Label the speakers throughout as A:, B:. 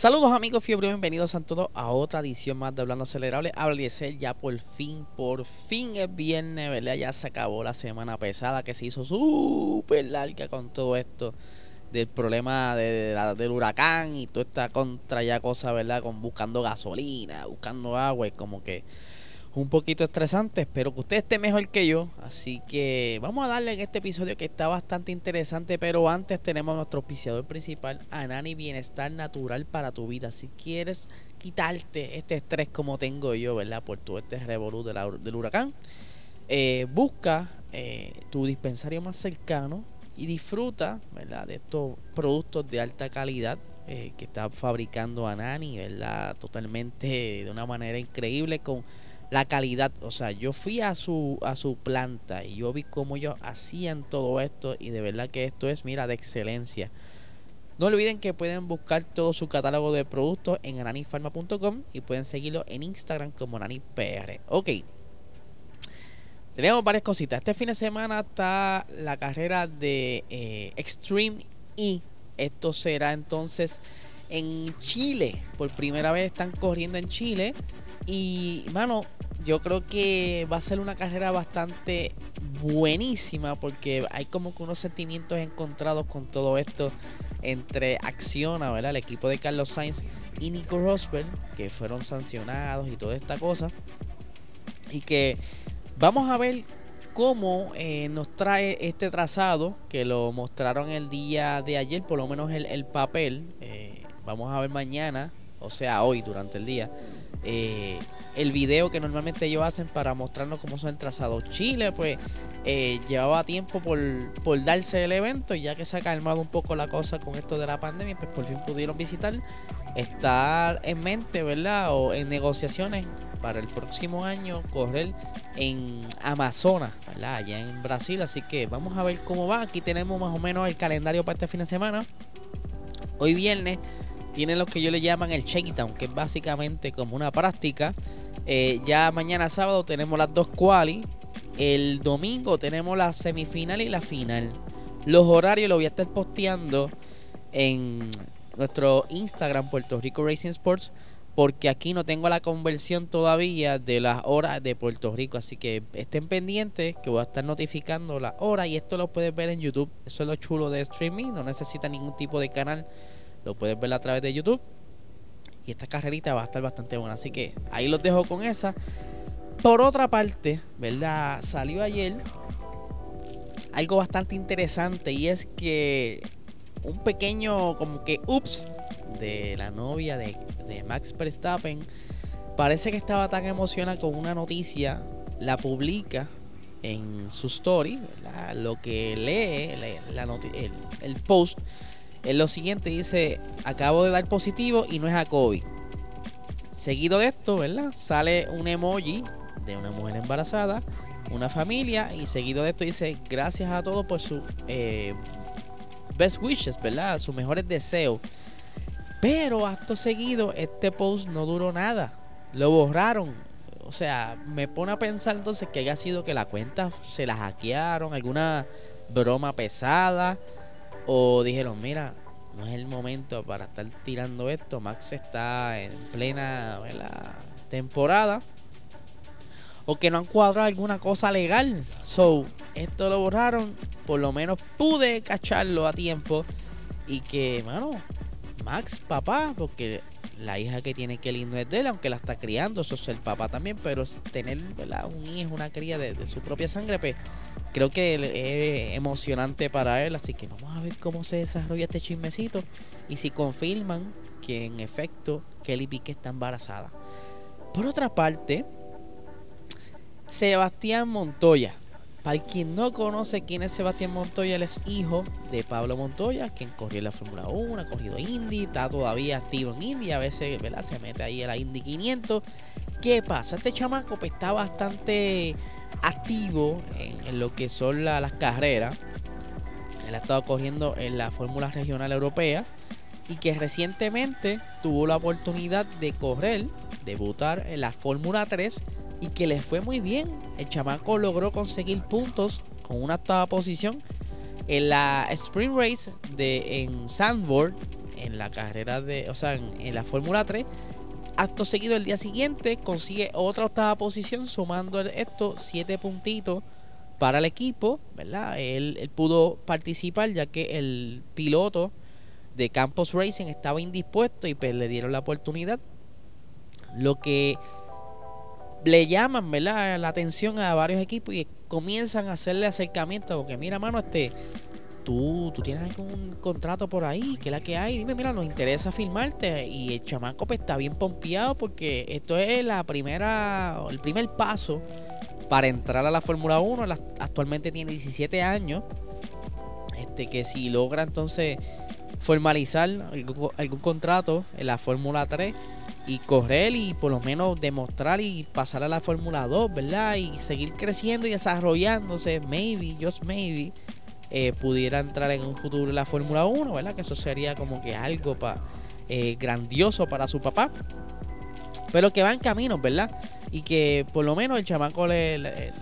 A: Saludos amigos fiebre, bienvenidos a todos a otra edición más de Hablando Acelerable. Habla ya por fin, por fin es viernes, ¿verdad? Ya se acabó la semana pesada que se hizo súper larga con todo esto del problema de, del huracán y toda esta contra ya cosa, ¿verdad? Con buscando gasolina, buscando agua y como que un poquito estresante. Espero que usted esté mejor que yo. Así que vamos a darle en este episodio que está bastante interesante. Pero antes tenemos nuestro auspiciador principal, Anani Bienestar Natural para tu vida. Si quieres quitarte este estrés como tengo yo, ¿verdad? Por todo este revolú del huracán. Eh, busca eh, tu dispensario más cercano y disfruta, ¿verdad? De estos productos de alta calidad eh, que está fabricando Anani, ¿verdad? Totalmente de una manera increíble con la calidad, o sea, yo fui a su a su planta y yo vi cómo ellos hacían todo esto y de verdad que esto es, mira, de excelencia. No olviden que pueden buscar todo su catálogo de productos en ananifarma.com y pueden seguirlo en Instagram como nanipr. Ok. Tenemos varias cositas. Este fin de semana está la carrera de eh, Extreme E. Esto será entonces en Chile. Por primera vez están corriendo en Chile. Y, mano, yo creo que va a ser una carrera bastante buenísima porque hay como que unos sentimientos encontrados con todo esto entre Acciona, ¿verdad? El equipo de Carlos Sainz y Nico Rosberg, que fueron sancionados y toda esta cosa. Y que vamos a ver cómo eh, nos trae este trazado, que lo mostraron el día de ayer, por lo menos el, papel. Eh, vamos a ver mañana, o sea, hoy durante el día eh, el video que normalmente ellos hacen para mostrarnos cómo son trazados. Chile, pues, eh, llevaba tiempo por, por, darse el evento y ya que se ha calmado un poco la cosa con esto de la pandemia, pues por fin pudieron visitar. Estar en mente, ¿verdad? O en negociaciones para el próximo año correr en Amazonas, ¿verdad? Allá en Brasil. Así que vamos a ver cómo va. Aquí tenemos más o menos el calendario para este fin de semana. Hoy viernes tiene lo que yo le llaman el shakedown, que es básicamente como una práctica. Eh, ya mañana sábado tenemos las dos quali. El domingo tenemos la semifinal y la final. Los horarios los voy a estar posteando en nuestro Instagram Puerto Rico Racing Sports porque aquí no tengo la conversión todavía de las horas de Puerto Rico, así que estén pendientes que voy a estar notificando la hora y esto lo puedes ver en YouTube. Eso es lo chulo de streaming, no necesita ningún tipo de canal lo puedes ver a través de YouTube. Y esta carrerita va a estar bastante buena. Así que ahí los dejo con esa. Por otra parte, ¿verdad? Salió ayer algo bastante interesante. Y es que un pequeño como que ups de la novia de, Max Verstappen. Parece que estaba tan emocionada con una noticia. La publica en su story. Lo que lee la, el, el post en lo siguiente dice, acabo de dar positivo y no es a COVID. Seguido de esto, ¿verdad? Sale un emoji de una mujer embarazada, una familia y seguido de esto dice, gracias a todos por su eh, best wishes, ¿verdad? Sus mejores deseos. Pero acto seguido, este post no duró nada. Lo borraron. O sea, me pone a pensar entonces que haya sido que la cuenta se la hackearon, alguna broma pesada o dijeron, mira, no es el momento para estar tirando esto. Max está en plena temporada. O que no han cuadrado alguna cosa legal. So, esto lo borraron. Por lo menos pude cacharlo a tiempo. Y que, mano, Max, papá, porque la hija que tiene que lindo es de él, aunque la está criando, eso es el papá también, pero tener un hijo, una cría de, de, su propia sangre, pues creo que es emocionante para él. Así que vamos a ver cómo se desarrolla este chismecito y si confirman que en efecto Kelly Piqué está embarazada. Por otra parte, Sebastián Montoya. para quien no conoce quién es Sebastián Montoya, él es hijo de Pablo Montoya, quien corrió en la Fórmula 1, ha corrido Indy, está todavía activo en Indy, a veces ¿verdad? se mete ahí a la Indy 500. ¿Qué pasa? Este chamaco pues, está bastante activo en, lo que son las carreras. Él ha estado corriendo en la Fórmula Regional Europea y que recientemente tuvo la oportunidad de correr, debutar en la Fórmula 3 y que le fue muy bien. El chamaco logró conseguir puntos con una octava posición en la Sprint Race de en Sandboard, en la carrera de, o sea, en, la Fórmula 3. Acto seguido el día siguiente consigue otra octava posición sumando esto siete puntitos para el equipo, ¿verdad? Él, él pudo participar ya que el piloto de Campos Racing estaba indispuesto y pues le dieron la oportunidad. Lo que le llaman ¿verdad? la atención a varios equipos y comienzan a hacerle acercamiento porque mira mano este tú, tú tienes algún contrato por ahí que la que hay dime mira nos interesa filmarte. Y el chamaco pues está bien pompeado porque esto es la primera el primer paso para entrar a la Fórmula 1 actualmente tiene 17 años. Este que si logra entonces formalizar algún, algún contrato en la Fórmula 3 y correr y por lo menos demostrar y pasar a la Fórmula 2, ¿verdad? Y seguir creciendo y desarrollándose, maybe, just maybe, eh, pudiera entrar en un futuro en la Fórmula 1, ¿verdad? Que eso sería como que algo pa, eh, grandioso para su papá. Pero que va en camino, ¿verdad? Y que por lo menos el chamaco, le,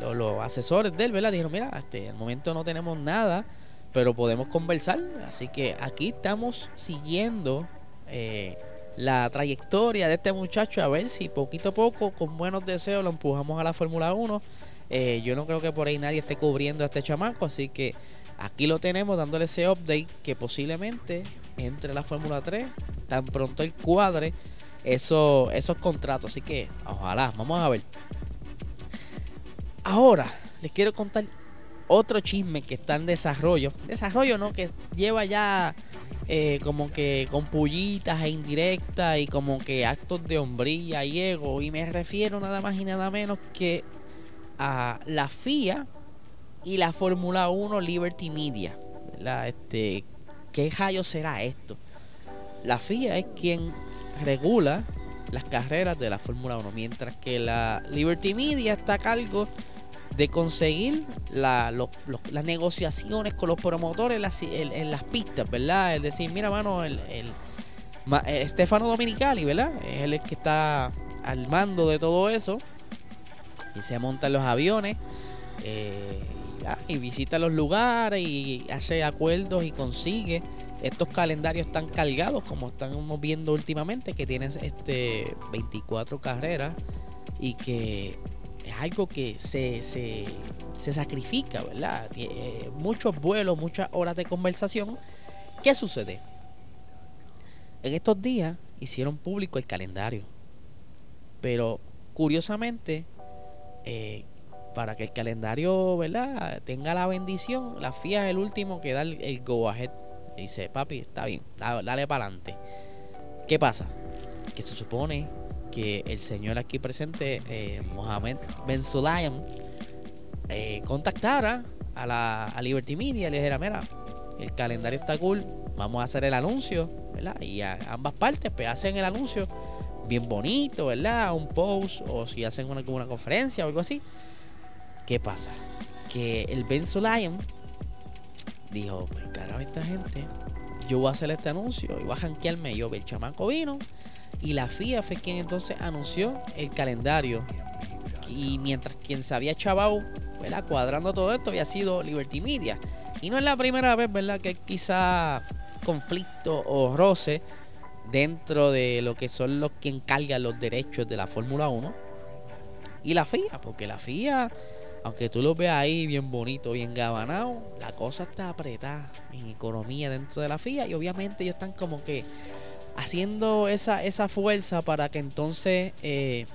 A: los, asesores de él, ¿verdad? Dijeron, mira, este, el momento no tenemos nada, pero podemos conversar. Así que aquí estamos siguiendo. Eh, la trayectoria de este muchacho, a ver si poquito a poco, con buenos deseos, lo empujamos a la Fórmula 1. Eh, yo no creo que por ahí nadie esté cubriendo a este chamaco, así que aquí lo tenemos dándole ese update que posiblemente entre la Fórmula 3, tan pronto el cuadre eso, esos contratos. Así que ojalá, vamos a ver. Ahora les quiero contar otro chisme que está en desarrollo. Desarrollo, ¿no? Que lleva ya eh, como que con pullitas e indirectas y como que actos de hombría y ego. Y me refiero nada más y nada menos que a la FIA y la Fórmula 1 Liberty Media. Este, ¿Qué rayo será esto? La FIA es quien regula las carreras de la Fórmula 1, mientras que la Liberty Media está a cargo de conseguir las negociaciones con los promotores en las, pistas, ¿verdad? Es decir, mira, mano, el, el, eh, Stefano Dominicali, ¿verdad? Es el que está al mando de todo eso se monta en los aviones eh, y visita los lugares y hace acuerdos y consigue estos calendarios tan cargados como estamos viendo últimamente que tienen este 24 carreras y que es algo que se, se, sacrifica, ¿verdad? Eh, muchos vuelos, muchas horas de conversación. ¿Qué sucede? En estos días hicieron público el calendario. Pero curiosamente, eh, para que el calendario ¿verdad? tenga la bendición, la FIA es el último que da el, go ahead. dice, papi, está bien, dale, para adelante. ¿Qué pasa? Que se supone que el señor aquí presente, eh, Mohamed Ben Sulayem, eh, contactara a la a Liberty Media y le dijera, mira, el calendario está cool, vamos a hacer el anuncio, ¿verdad? Y ambas partes pues hacen el anuncio bien bonito, ¿verdad? Un post o si hacen una, una conferencia o algo así. ¿Qué pasa? Que el Ben Sulayem dijo, pues carajo, esta gente, yo voy a hacer este anuncio y voy a janquearme yo. El chamaco vino, y la FIA fue quien entonces anunció el calendario. Y mientras quien se había chavado, ¿verdad? cuadrando todo esto, había sido Liberty Media. Y no es la primera vez, ¿verdad?, que quizá conflicto o roce dentro de lo que son los que encargan los derechos de la Fórmula 1 y la FIA, porque la FIA, aunque tú lo veas ahí bien bonito, bien gabanado, la cosa está apretada en economía dentro de la FIA y obviamente ellos están como que haciendo esa, esa fuerza para que entonces eh,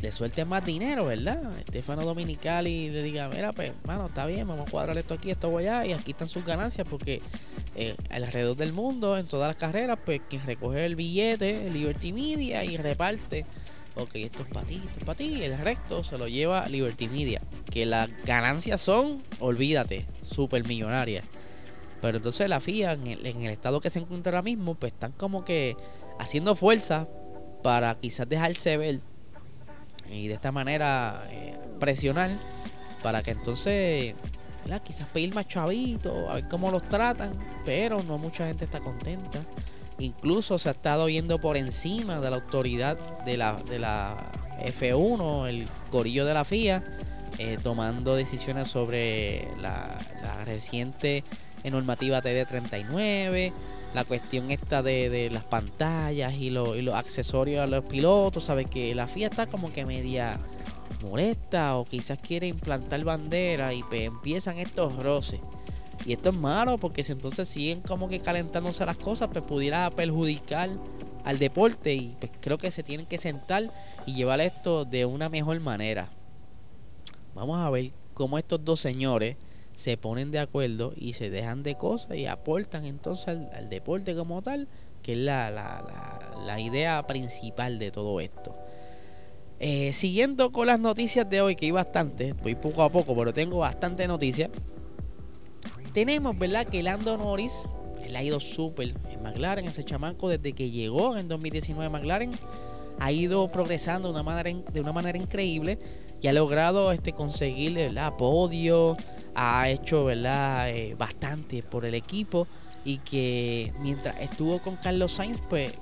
A: le suelte más dinero, ¿verdad? Estefano Dominicali le diga, mira, pues, mano, está bien, vamos a cuadrar esto aquí, esto allá, y aquí están sus ganancias, porque eh, alrededor del mundo, en todas las carreras, pues quien recoge el billete, Liberty Media, y reparte, ok, esto es para ti, esto es para ti, y el resto se lo lleva Liberty Media. que las ganancias son, olvídate, super millonarias. Pero entonces la FIA, en el, en el, estado que se encuentra ahora mismo, pues están como que haciendo fuerza para quizás dejarse ver y de esta manera eh, presionar para que entonces quizás pedir más chavitos, a ver cómo los tratan, pero no mucha gente está contenta. Incluso se ha estado yendo por encima de la autoridad de la, de la F1, el corillo de la FIA, eh, tomando decisiones sobre la, la reciente normativa TD39, la cuestión esta de, las pantallas y, y, los accesorios a los pilotos, sabes que la FIA está como que media molesta o quizás quiere implantar bandera y pues, empiezan estos roces. Y esto es malo porque si entonces siguen como que calentándose las cosas, pues pudiera perjudicar al deporte y pues creo que se tienen que sentar y llevar esto de una mejor manera. Vamos a ver cómo estos dos señores se ponen de acuerdo y se dejan de cosas y aportan entonces al, deporte como tal, que es la, la, la, idea principal de todo esto. Eh, siguiendo con las noticias de hoy, que hay bastante, voy poco a poco, pero tengo bastante noticias. Tenemos, ¿verdad? Que Lando Norris, él ha ido súper en McLaren, ese chamaco desde que llegó en 2019 McLaren, ha ido progresando de una manera, de una manera increíble y ha logrado este, conseguir el podio, ha hecho ¿verdad? Eh, bastante por el equipo y que mientras estuvo con Carlos Sainz, pues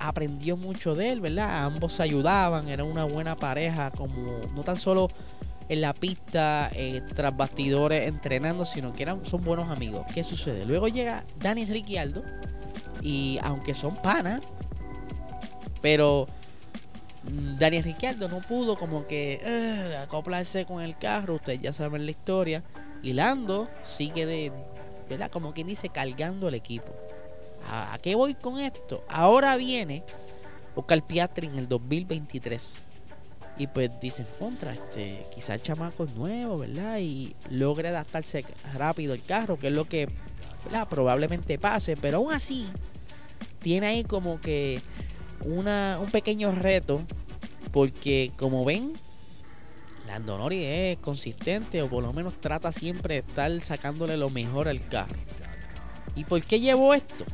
A: aprendió mucho de él, ¿verdad? Ambos se ayudaban, era una buena pareja, como no tan solo en la pista, eh, tras bastidores entrenando, sino que eran, son buenos amigos. ¿Qué sucede? Luego llega Daniel Ricciardo y aunque son panas, pero mm, Daniel Ricciardo no pudo como que acoplarse con el carro, ustedes ya saben la historia. Y Lando sigue de, ¿verdad? Como quien dice, cargando el equipo. ¿A, qué voy con esto? Ahora viene Oscar Piastri en el 2023. Y pues dicen, contra, este, quizá el chamaco es nuevo, ¿verdad? Y logre adaptarse rápido el carro, que es lo que probablemente pase. Pero aún así, tiene ahí como que una, un pequeño reto. Porque como ven, Lando Norris es consistente o por lo menos trata siempre de estar sacándole lo mejor al carro. ¿Y por qué llevo esto?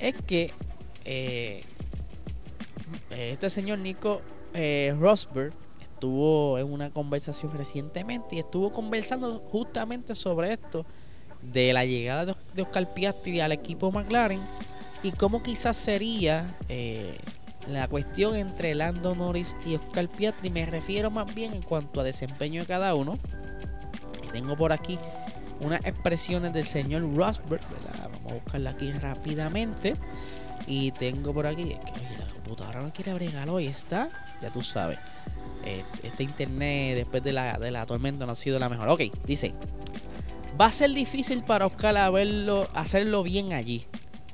A: Es que eh, este señor Nico eh, Rosberg estuvo en una conversación recientemente y estuvo conversando justamente sobre esto de la llegada de, Oscar Piastri al equipo McLaren y cómo quizás sería eh, la cuestión entre Lando Norris y Oscar Piastri me refiero más bien en cuanto a desempeño de cada uno. Y tengo por aquí unas expresiones del señor Rosberg, Vamos a buscarla aquí rápidamente. Y tengo por aquí, es que oye, la computadora no quiere bregar hoy, está, ya tú sabes. Eh, este internet después de la tormenta no ha sido la mejor. Ok, dice, va a ser difícil para Oscar hacerlo bien allí.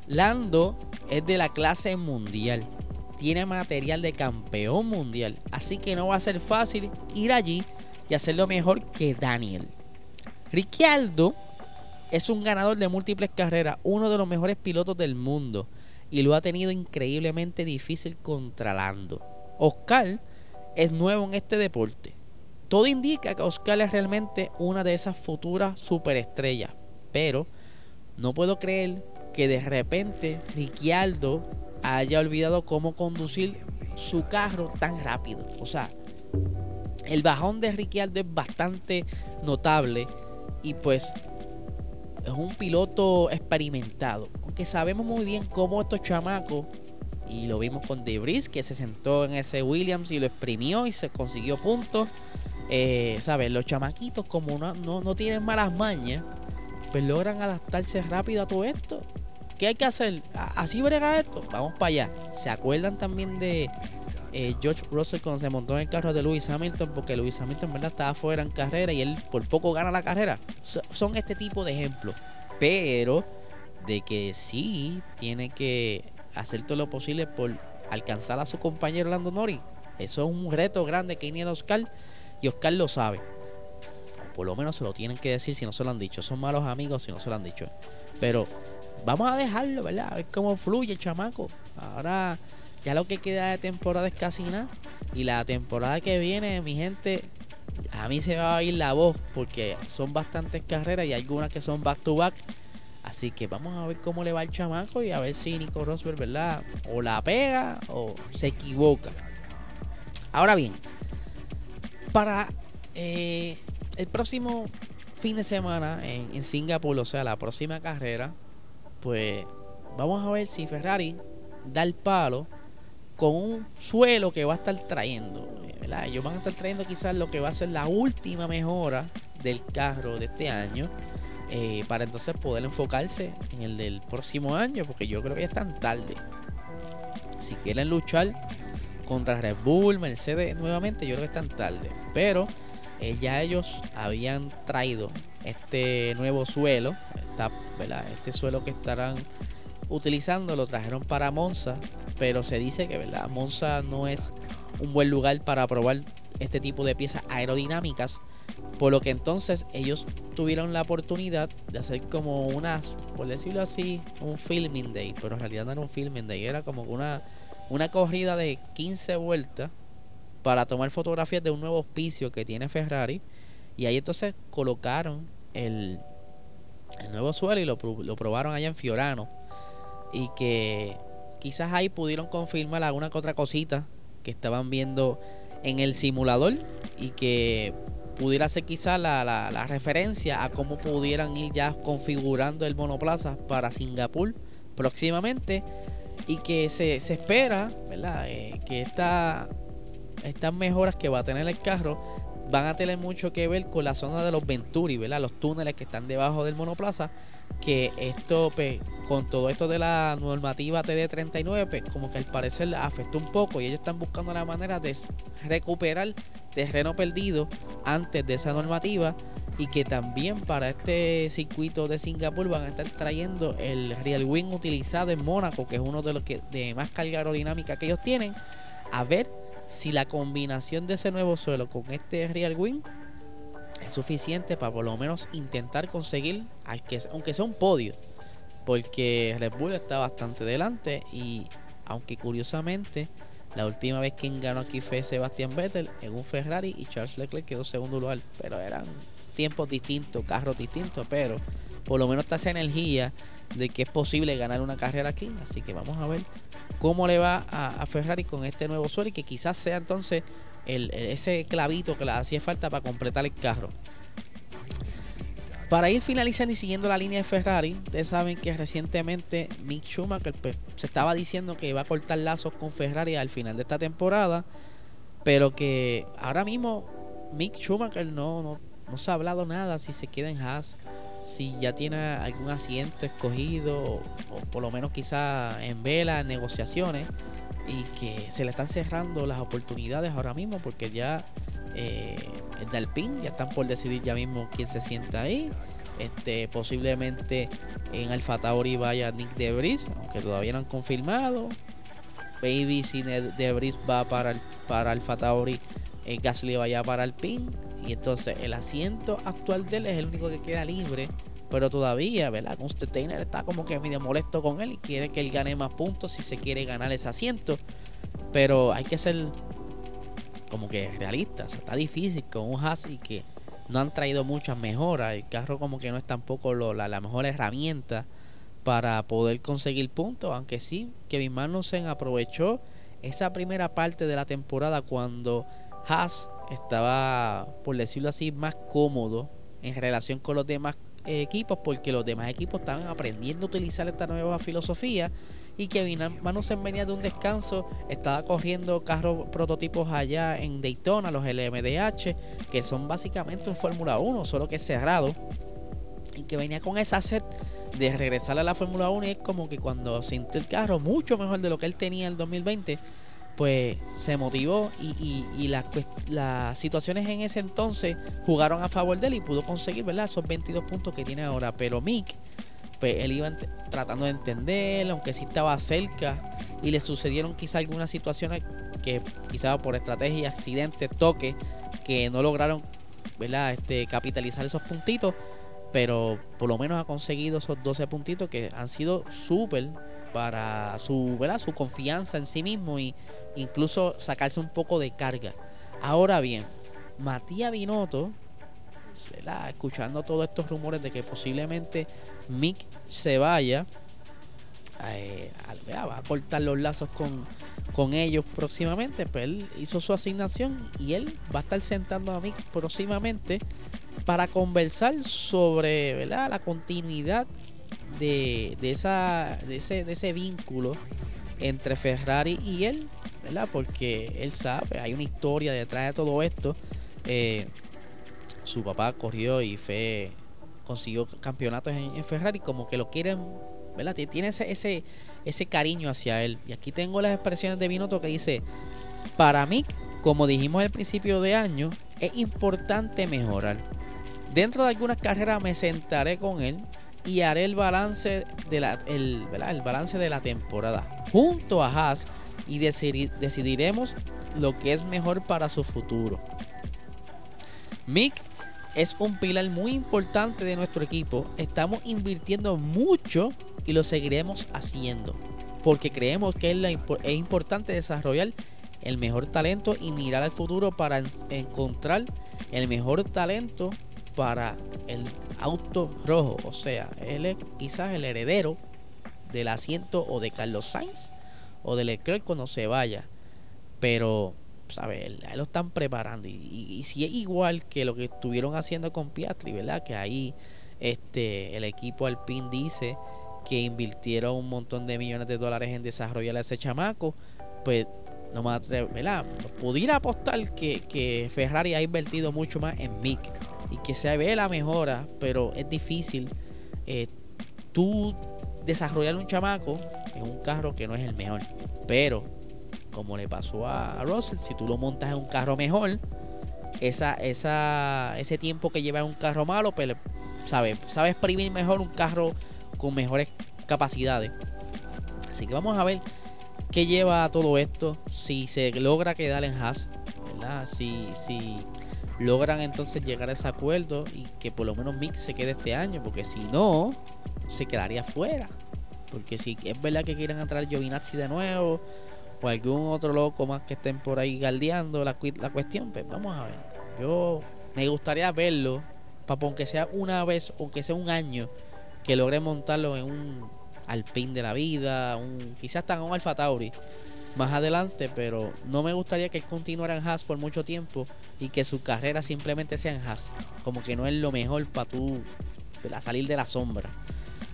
A: Lando es de la clase mundial tiene material de campeón mundial. Así que no va a ser fácil ir allí y hacerlo mejor que Daniel. Ricciardo es un ganador de múltiples carreras, uno de los mejores pilotos del mundo y lo ha tenido increíblemente difícil contra Lando. Oscar es nuevo en este deporte. Todo indica que Oscar es realmente una de esas futuras superestrellas, pero no puedo creer que de repente Ricciardo haya olvidado cómo conducir su carro tan rápido. O sea, el bajón de Ricciardo es bastante notable y pues es un piloto experimentado. Aunque sabemos muy bien cómo estos chamacos, y lo vimos con Debris, que se sentó en ese Williams y lo exprimió y se consiguió puntos. Eh, ¿Sabes? Los chamaquitos, como no, no, no tienen malas mañas, pues logran adaptarse rápido a todo esto. ¿Qué hay que hacer? Así brega esto. Vamos para allá. ¿Se acuerdan también de eh, George Russell cuando se montó en el carro de Lewis Hamilton? Porque Lewis Hamilton, ¿verdad? Estaba fuera en carrera y él por poco gana la carrera. son este tipo de ejemplos. Pero de que sí tiene que hacer todo lo posible por alcanzar a su compañero Lando Norris. Eso es un reto grande que tiene Oscar y Oscar lo sabe. Por lo menos se lo tienen que decir si no se lo han dicho. Son malos amigos si no se lo han dicho. Pero vamos a dejarlo, ¿verdad? A ver cómo fluye el chamaco. Ahora ya lo que queda de temporada es casi nada. Y la temporada que viene, mi gente, a mí se va a ir la voz porque son bastantes carreras y algunas que son back to back. Así que vamos a ver cómo le va el chamaco y a ver si Nico Rosberg, ¿verdad? O la pega o se equivoca. Ahora bien, para eh, el próximo fin de semana en, en Singapur, o sea, la próxima carrera, pues vamos a ver si Ferrari da el palo con un suelo que va a estar trayendo. Ellos van a estar trayendo quizás lo que va a ser la última mejora del carro de este año. Eh, para entonces poder enfocarse en el del próximo año. Porque yo creo que ya están tarde. Si quieren luchar contra Red Bull, Mercedes nuevamente, yo creo que están tarde. Pero eh, ya ellos habían traído este nuevo suelo. Este suelo que estarán utilizando lo trajeron para Monza, pero se dice que ¿verdad? Monza no es un buen lugar para probar este tipo de piezas aerodinámicas, por lo que entonces ellos tuvieron la oportunidad de hacer como unas, por decirlo así, un filming day, pero en realidad no era un filming day, era como una, una corrida de 15 vueltas para tomar fotografías de un nuevo auspicio que tiene Ferrari y ahí entonces colocaron el, el nuevo suelo y lo, lo probaron allá en Fiorano y que quizás ahí pudieron confirmar alguna que otra cosita que estaban viendo en el simulador y que pudiera ser quizás la, la, referencia a cómo pudieran ir ya configurando el monoplaza para Singapur próximamente y que se, se espera ¿verdad? Eh, que esta, estas mejoras que va a tener el carro van a tener mucho que ver con la zona de los Venturi, ¿verdad? los túneles que están debajo del monoplaza que esto, pues, con todo esto de la normativa TD39, pues, como que al parecer afectó un poco y ellos están buscando la manera de recuperar terreno perdido antes de esa normativa y que también para este circuito de Singapur van a estar trayendo el Real Wing utilizado en Mónaco, que es uno de los que de más carga aerodinámica que ellos tienen, a ver si la combinación de ese nuevo suelo con este Real Wing es suficiente para por lo menos intentar conseguir, aunque sea un podio, porque Red Bull está bastante delante y aunque curiosamente la última vez quien ganó aquí fue Sebastián Vettel en un Ferrari y Charles Leclerc quedó segundo lugar, pero eran tiempos distintos, carros distintos, pero por lo menos está esa energía de que es posible ganar una carrera aquí, así que vamos a ver cómo le va a, a Ferrari con este nuevo suelo y que quizás sea entonces ese clavito que le hacía falta para completar el carro. Para ir finalizando y siguiendo la línea de Ferrari, ustedes saben que recientemente Mick Schumacher pues, se estaba diciendo que iba a cortar lazos con Ferrari al final de esta temporada, pero que ahora mismo Mick Schumacher no, no, no se ha hablado nada si se queda en Haas, si ya tiene algún asiento escogido o, por lo menos quizá en vela, en negociaciones y que se le están cerrando las oportunidades ahora mismo porque ya eh, el Dalpin ya están por decidir ya mismo quién se sienta ahí. Este, posiblemente en Alfa Tauri vaya Nick Debris, aunque todavía no han confirmado. Baby si Debris va para el, para Alfa Tauri, eh, Gasly vaya para Alpine. Y entonces el asiento actual de él es el único que queda libre pero todavía, ¿verdad? Constantiner está como que medio molesto con él y quiere que él gane más puntos si se quiere ganar ese asiento. Pero hay que ser como que realistas. está difícil con un Haas y que no han traído muchas mejoras. El carro como que no es tampoco la, la, mejor herramienta para poder conseguir puntos. Aunque sí, Kevin Magnussen aprovechó esa primera parte de la temporada cuando Haas estaba, por decirlo así, más cómodo en relación con los demás equipos porque los demás equipos estaban aprendiendo a utilizar esta nueva filosofía y que Magnussen venía de un descanso, estaba corriendo carros prototipos allá en Daytona, los LMDH, que son básicamente un Fórmula 1, solo que cerrado, y que venía con esa set de regresar a la Fórmula 1 y es como que cuando sintió el carro mucho mejor de lo que él tenía en el 2020, pues se motivó y, y, las, situaciones en ese entonces jugaron a favor de él y pudo conseguir ¿verdad? esos 22 puntos que tiene ahora. Pero Mick, pues él iba tratando de entender, aunque sí estaba cerca y le sucedieron quizá algunas situaciones que quizá por estrategia, accidentes, toques, que no lograron ¿verdad? Este, capitalizar esos puntitos. Pero por lo menos ha conseguido esos 12 puntitos que han sido súper para su, ¿verdad? su confianza en sí mismo y incluso sacarse un poco de carga. Ahora bien, Matías Binotto, escuchando todos estos rumores de que posiblemente Mick se vaya, eh, va a cortar los lazos con, con ellos próximamente, pues él hizo su asignación y él va a estar sentando a Mick próximamente para conversar sobre ¿verdad? la continuidad de, de, esa, de, ese, de ese vínculo entre Ferrari y él, ¿verdad? Porque él sabe, hay una historia detrás de todo esto. Eh, su papá corrió y fue consiguió campeonatos en, Ferrari, como que lo quieren, ¿verdad? Tiene ese, ese, ese cariño hacia él. Y aquí tengo las expresiones de Binotto que dice, para mí, como dijimos al principio de año, es importante mejorar. Dentro de algunas carreras me sentaré con él y haré el balance de la, el, el balance de la temporada junto a Haas y decidiremos lo que es mejor para su futuro. Mick es un pilar muy importante de nuestro equipo. Estamos invirtiendo mucho y lo seguiremos haciendo. Porque creemos que es, importante desarrollar el mejor talento y mirar al futuro para encontrar el mejor talento para el auto rojo. O sea, él es quizás el heredero del asiento o de Carlos Sainz o de Leclerc cuando se vaya. Pero, ¿sabes? Ahí lo están preparando. Y, si es igual que lo que estuvieron haciendo con Piastri, ¿verdad? Que ahí este, el equipo Alpine dice que invirtieron un montón de millones de dólares en desarrollar a ese chamaco, pues no más, ¿verdad? Pudiera apostar que, que Ferrari ha invertido mucho más en Mick y que se ve la mejora, pero es difícil eh, tú desarrollar un chamaco en un carro que no es el mejor. Pero, como le pasó a Russell, si tú lo montas en un carro mejor, esa, esa, ese tiempo que lleva en un carro malo, pues sabe, sabe exprimir mejor un carro con mejores capacidades. Así que vamos a ver qué lleva todo esto. Si se logra quedar en Haas, ¿verdad? Si, si logran entonces llegar a ese acuerdo y que por lo menos Mick se quede este año, porque si no, se quedaría fuera. Porque si es verdad que quieren entrar Giovinazzi de nuevo o algún otro loco más que estén por ahí galdeando la, cuestión, pues vamos a ver. Yo me gustaría verlo, para aunque sea una vez, o que sea un año, que logre montarlo en un Alpine de la vida, un, quizás en un Alfa Tauri más adelante, pero no me gustaría que él continuara en Haas por mucho tiempo y que su carrera simplemente sea en Haas. Como que no es lo mejor para tú salir de la sombra.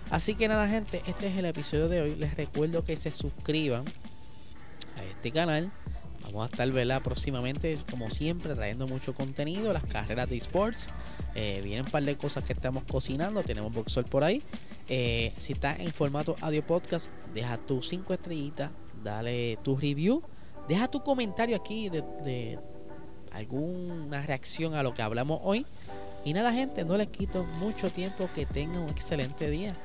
A: Así que nada, gente, este es el episodio de hoy. Les recuerdo que se suscriban a este canal. Vamos a estar ¿verdad? próximamente, como siempre, trayendo mucho contenido. Las carreras de esports. Eh, vienen un par de cosas que estamos cocinando. Tenemos Boxol por ahí. Eh, si estás en formato audio podcast, deja tus 5 estrellitas dale tu review, deja tu comentario aquí de, alguna reacción a lo que hablamos hoy. Y nada, gente, no les quito mucho tiempo. Que tengan un excelente día.